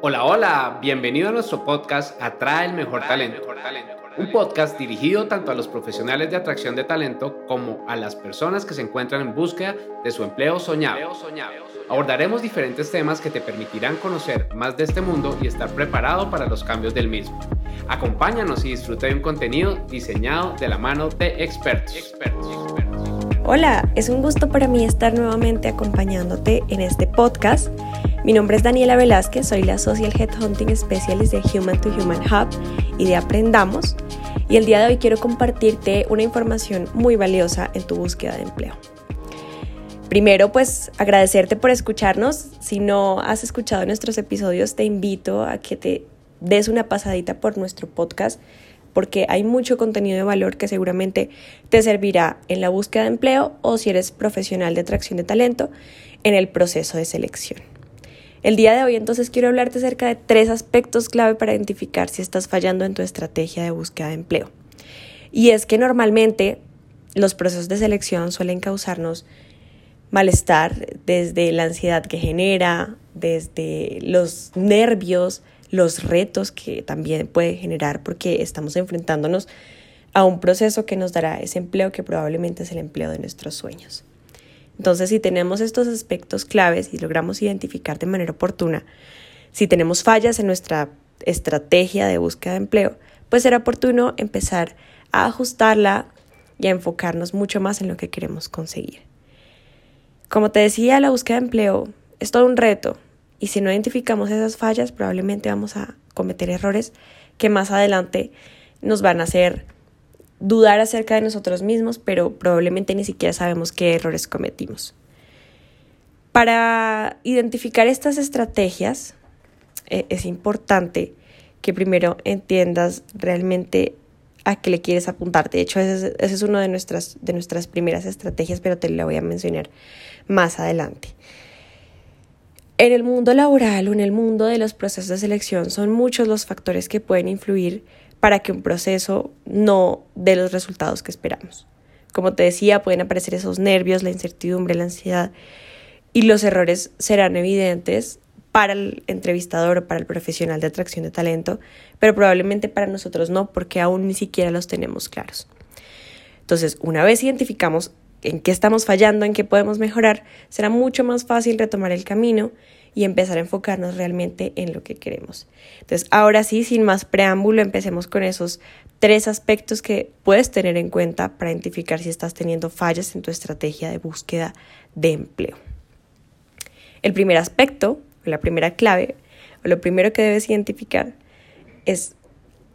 Hola, hola, bienvenido a nuestro podcast Atrae el Mejor Talento. Un podcast dirigido tanto a los profesionales de atracción de talento como a las personas que se encuentran en búsqueda de su empleo soñado. Abordaremos diferentes temas que te permitirán conocer más de este mundo y estar preparado para los cambios del mismo. Acompáñanos y disfruta de un contenido diseñado de la mano de expertos. Hola, es un gusto para mí estar nuevamente acompañándote en este podcast. Mi nombre es Daniela Velázquez, soy la Social Headhunting Specialist de Human to Human Hub y de Aprendamos. Y el día de hoy quiero compartirte una información muy valiosa en tu búsqueda de empleo. Primero, pues agradecerte por escucharnos. Si no has escuchado nuestros episodios, te invito a que te des una pasadita por nuestro podcast porque hay mucho contenido de valor que seguramente te servirá en la búsqueda de empleo o si eres profesional de atracción de talento en el proceso de selección. El día de hoy entonces quiero hablarte acerca de tres aspectos clave para identificar si estás fallando en tu estrategia de búsqueda de empleo. Y es que normalmente los procesos de selección suelen causarnos malestar desde la ansiedad que genera, desde los nervios, los retos que también puede generar porque estamos enfrentándonos a un proceso que nos dará ese empleo que probablemente es el empleo de nuestros sueños. Entonces, si tenemos estos aspectos claves y logramos identificar de manera oportuna, si tenemos fallas en nuestra estrategia de búsqueda de empleo, pues será oportuno empezar a ajustarla y a enfocarnos mucho más en lo que queremos conseguir. Como te decía, la búsqueda de empleo es todo un reto, y si no identificamos esas fallas, probablemente vamos a cometer errores que más adelante nos van a hacer dudar acerca de nosotros mismos, pero probablemente ni siquiera sabemos qué errores cometimos. Para identificar estas estrategias, eh, es importante que primero entiendas realmente a qué le quieres apuntar. De hecho, esa es, es una de nuestras, de nuestras primeras estrategias, pero te la voy a mencionar más adelante. En el mundo laboral o en el mundo de los procesos de selección son muchos los factores que pueden influir para que un proceso no dé los resultados que esperamos. Como te decía, pueden aparecer esos nervios, la incertidumbre, la ansiedad y los errores serán evidentes para el entrevistador o para el profesional de atracción de talento, pero probablemente para nosotros no, porque aún ni siquiera los tenemos claros. Entonces, una vez identificamos en qué estamos fallando, en qué podemos mejorar, será mucho más fácil retomar el camino y empezar a enfocarnos realmente en lo que queremos. Entonces, ahora sí, sin más preámbulo, empecemos con esos tres aspectos que puedes tener en cuenta para identificar si estás teniendo fallas en tu estrategia de búsqueda de empleo. El primer aspecto, la primera clave, o lo primero que debes identificar es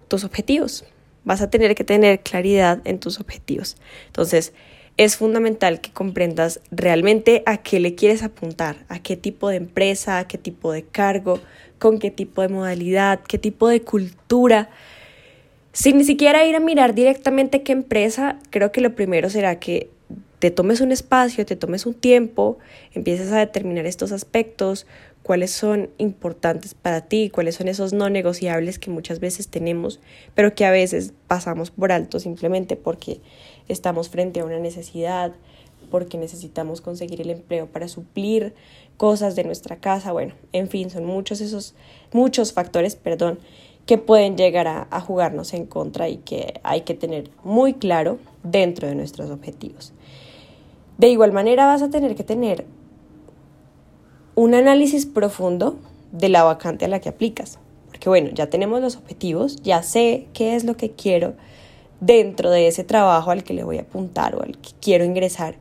tus objetivos. Vas a tener que tener claridad en tus objetivos. Entonces, es fundamental que comprendas realmente a qué le quieres apuntar, a qué tipo de empresa, a qué tipo de cargo, con qué tipo de modalidad, qué tipo de cultura. Sin ni siquiera ir a mirar directamente qué empresa, creo que lo primero será que te tomes un espacio, te tomes un tiempo, empieces a determinar estos aspectos, cuáles son importantes para ti, cuáles son esos no negociables que muchas veces tenemos, pero que a veces pasamos por alto simplemente porque estamos frente a una necesidad, porque necesitamos conseguir el empleo para suplir cosas de nuestra casa, bueno, en fin, son muchos esos muchos factores, perdón, que pueden llegar a, a jugarnos en contra y que hay que tener muy claro dentro de nuestros objetivos. De igual manera vas a tener que tener un análisis profundo de la vacante a la que aplicas. Porque bueno, ya tenemos los objetivos, ya sé qué es lo que quiero dentro de ese trabajo al que le voy a apuntar o al que quiero ingresar.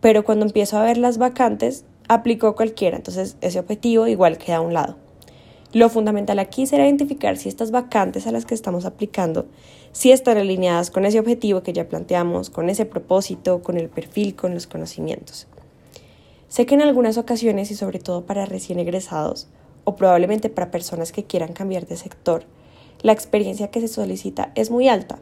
Pero cuando empiezo a ver las vacantes, aplico cualquiera, entonces ese objetivo igual queda a un lado. Lo fundamental aquí será identificar si estas vacantes a las que estamos aplicando, si están alineadas con ese objetivo que ya planteamos, con ese propósito, con el perfil, con los conocimientos. Sé que en algunas ocasiones y sobre todo para recién egresados o probablemente para personas que quieran cambiar de sector, la experiencia que se solicita es muy alta.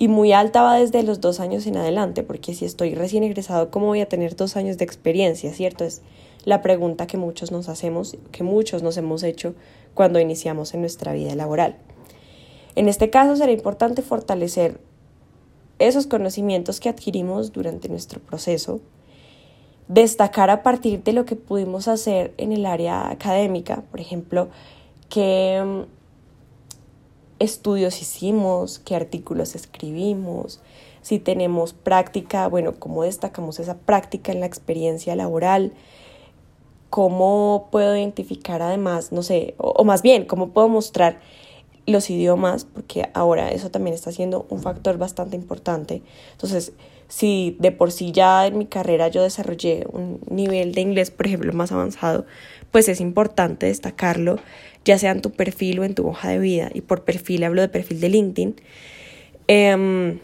Y muy alta va desde los dos años en adelante, porque si estoy recién egresado, ¿cómo voy a tener dos años de experiencia? ¿Cierto? Es la pregunta que muchos nos hacemos, que muchos nos hemos hecho cuando iniciamos en nuestra vida laboral. En este caso será importante fortalecer esos conocimientos que adquirimos durante nuestro proceso, destacar a partir de lo que pudimos hacer en el área académica, por ejemplo, qué mm, estudios hicimos, qué artículos escribimos, si tenemos práctica, bueno, cómo destacamos esa práctica en la experiencia laboral, cómo puedo identificar además, no sé, o, más bien, cómo puedo mostrar los idiomas, porque ahora eso también está siendo un factor bastante importante. Entonces, si de por sí ya en mi carrera yo desarrollé un nivel de inglés, por ejemplo, más avanzado, pues es importante destacarlo, ya sea en tu perfil o en tu hoja de vida. Y por perfil hablo de perfil de LinkedIn. Eh,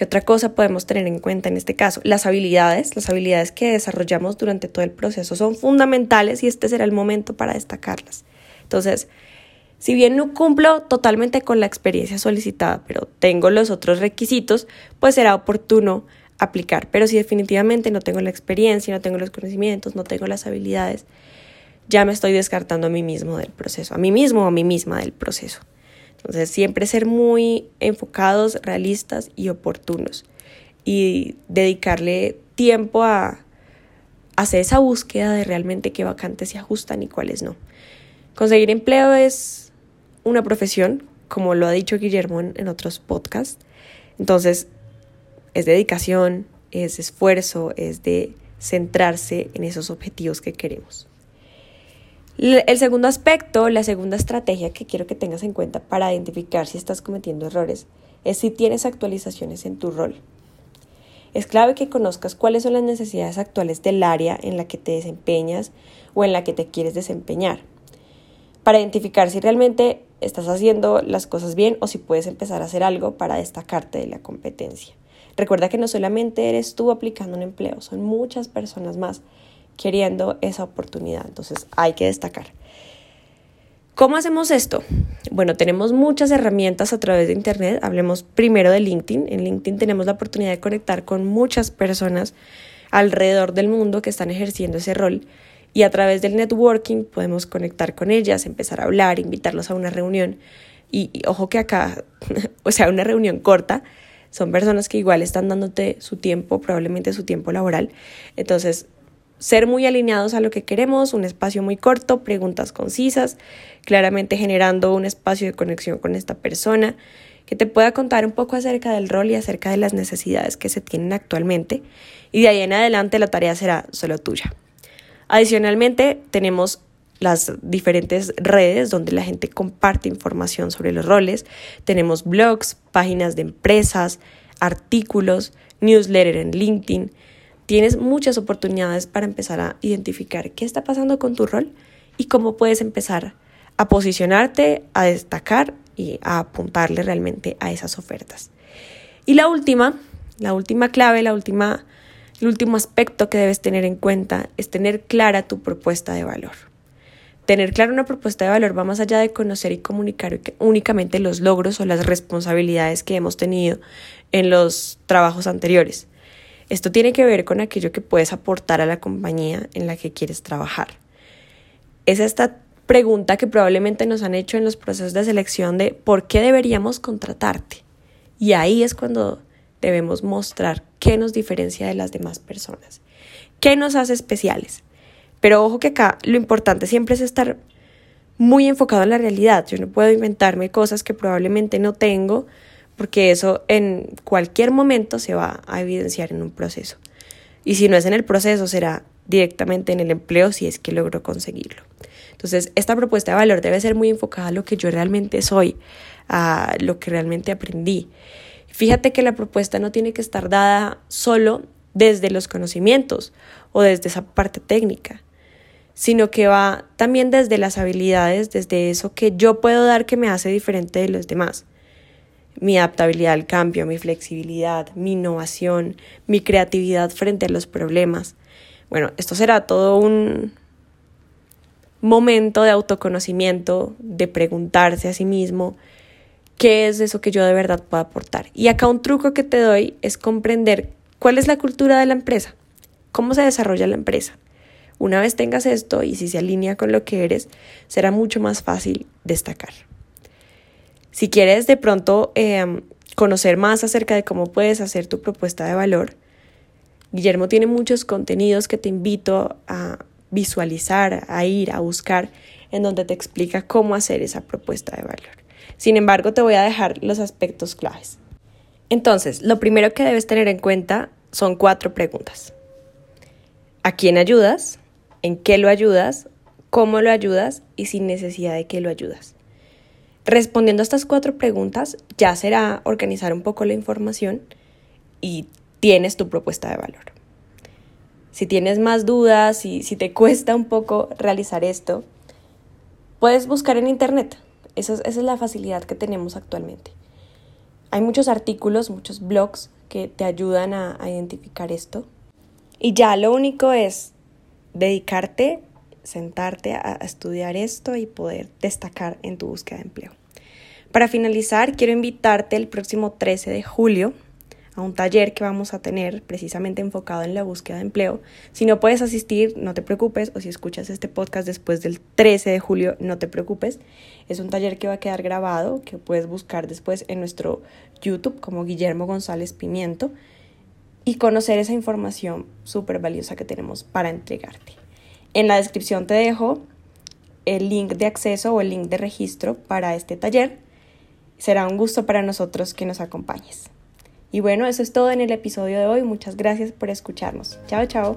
¿Qué otra cosa podemos tener en cuenta en este caso? Las habilidades, las habilidades que desarrollamos durante todo el proceso son fundamentales y este será el momento para destacarlas. Entonces, si bien no cumplo totalmente con la experiencia solicitada, pero tengo los otros requisitos, pues será oportuno aplicar. Pero si definitivamente no tengo la experiencia, no tengo los conocimientos, no tengo las habilidades, ya me estoy descartando a mí mismo del proceso, a mí mismo o a mí misma del proceso. Entonces, siempre ser muy enfocados, realistas y oportunos y dedicarle tiempo a hacer esa búsqueda de realmente qué vacantes se ajustan y cuáles no. Conseguir empleo es una profesión, como lo ha dicho Guillermo en, en otros podcasts. Entonces, es dedicación, es esfuerzo, es de centrarse en esos objetivos que queremos. El segundo aspecto, la segunda estrategia que quiero que tengas en cuenta para identificar si estás cometiendo errores es si tienes actualizaciones en tu rol. Es clave que conozcas cuáles son las necesidades actuales del área en la que te desempeñas o en la que te quieres desempeñar, para identificar si realmente estás haciendo las cosas bien o si puedes empezar a hacer algo para destacarte de la competencia. Recuerda que no solamente eres tú aplicando un empleo, son muchas personas más queriendo esa oportunidad. Entonces hay que destacar. ¿Cómo hacemos esto? Bueno, tenemos muchas herramientas a través de Internet. Hablemos primero de LinkedIn. En LinkedIn tenemos la oportunidad de conectar con muchas personas alrededor del mundo que están ejerciendo ese rol y a través del networking podemos conectar con ellas, empezar a hablar, invitarlos a una reunión. Y, y ojo que acá, o sea, una reunión corta, son personas que igual están dándote su tiempo, probablemente su tiempo laboral. Entonces, ser muy alineados a lo que queremos, un espacio muy corto, preguntas concisas, claramente generando un espacio de conexión con esta persona que te pueda contar un poco acerca del rol y acerca de las necesidades que se tienen actualmente y de ahí en adelante la tarea será solo tuya. Adicionalmente, tenemos las diferentes redes donde la gente comparte información sobre los roles. Tenemos blogs, páginas de empresas, artículos, newsletter en LinkedIn, tienes muchas oportunidades para empezar a identificar qué está pasando con tu rol y cómo puedes empezar a posicionarte, a destacar y a apuntarle realmente a esas ofertas. Y la última, la última clave, la última, el último aspecto que debes tener en cuenta es tener clara tu propuesta de valor. Tener clara una propuesta de valor va más allá de conocer y comunicar únicamente los logros o las responsabilidades que hemos tenido en los trabajos anteriores. Esto tiene que ver con aquello que puedes aportar a la compañía en la que quieres trabajar. Es esta pregunta que probablemente nos han hecho en los procesos de selección de ¿por qué deberíamos contratarte? Y ahí es cuando debemos mostrar qué nos diferencia de las demás personas, qué nos hace especiales. Pero ojo que acá lo importante siempre es estar muy enfocado en la realidad. Yo no puedo inventarme cosas que probablemente no tengo porque eso en cualquier momento se va a evidenciar en un proceso. Y si no es en el proceso, será directamente en el empleo si es que logro conseguirlo. Entonces, esta propuesta de valor debe ser muy enfocada a lo que yo realmente soy, a lo que realmente aprendí. Fíjate que la propuesta no tiene que estar dada solo desde los conocimientos o desde esa parte técnica, sino que va también desde las habilidades, desde eso que yo puedo dar que me hace diferente de los demás mi adaptabilidad al cambio, mi flexibilidad, mi innovación, mi creatividad frente a los problemas. Bueno, esto será todo un momento de autoconocimiento, de preguntarse a sí mismo qué es eso que yo de verdad puedo aportar. Y acá un truco que te doy es comprender cuál es la cultura de la empresa, cómo se desarrolla la empresa. Una vez tengas esto y si se alinea con lo que eres, será mucho más fácil destacar. Si quieres de pronto em, conocer más acerca de cómo puedes hacer tu propuesta de valor, Guillermo tiene muchos contenidos que te invito a visualizar, a ir, a buscar, en donde te explica cómo hacer esa propuesta de valor. Sin embargo, te voy a dejar los aspectos claves. Entonces, lo primero que debes tener en cuenta son cuatro preguntas. ¿A quién ayudas? ¿En qué lo ayudas? ¿Cómo lo ayudas? Y sin necesidad de que lo ayudas. Respondiendo a estas cuatro preguntas, ya será organizar un poco la información y tienes tu propuesta de valor. Si tienes más dudas y si te cuesta un poco realizar esto, puedes buscar en internet. Esa es, esa es la facilidad que tenemos actualmente. Hay muchos artículos, muchos blogs que te ayudan a identificar esto. Y ya lo único es dedicarte, sentarte a estudiar esto y poder destacar en tu búsqueda de empleo. Para finalizar, quiero invitarte el próximo 13 de julio a un taller que vamos a tener precisamente enfocado en la búsqueda de empleo. Si no puedes asistir, no te preocupes, o si escuchas este podcast después del 13 de julio, no te preocupes. Es un taller que va a quedar grabado, que puedes buscar después en nuestro YouTube como Guillermo González Pimiento y conocer esa información súper valiosa que tenemos para entregarte. En la descripción te dejo el link de acceso o el link de registro para este taller. Será un gusto para nosotros que nos acompañes. Y bueno, eso es todo en el episodio de hoy. Muchas gracias por escucharnos. Chao, chao.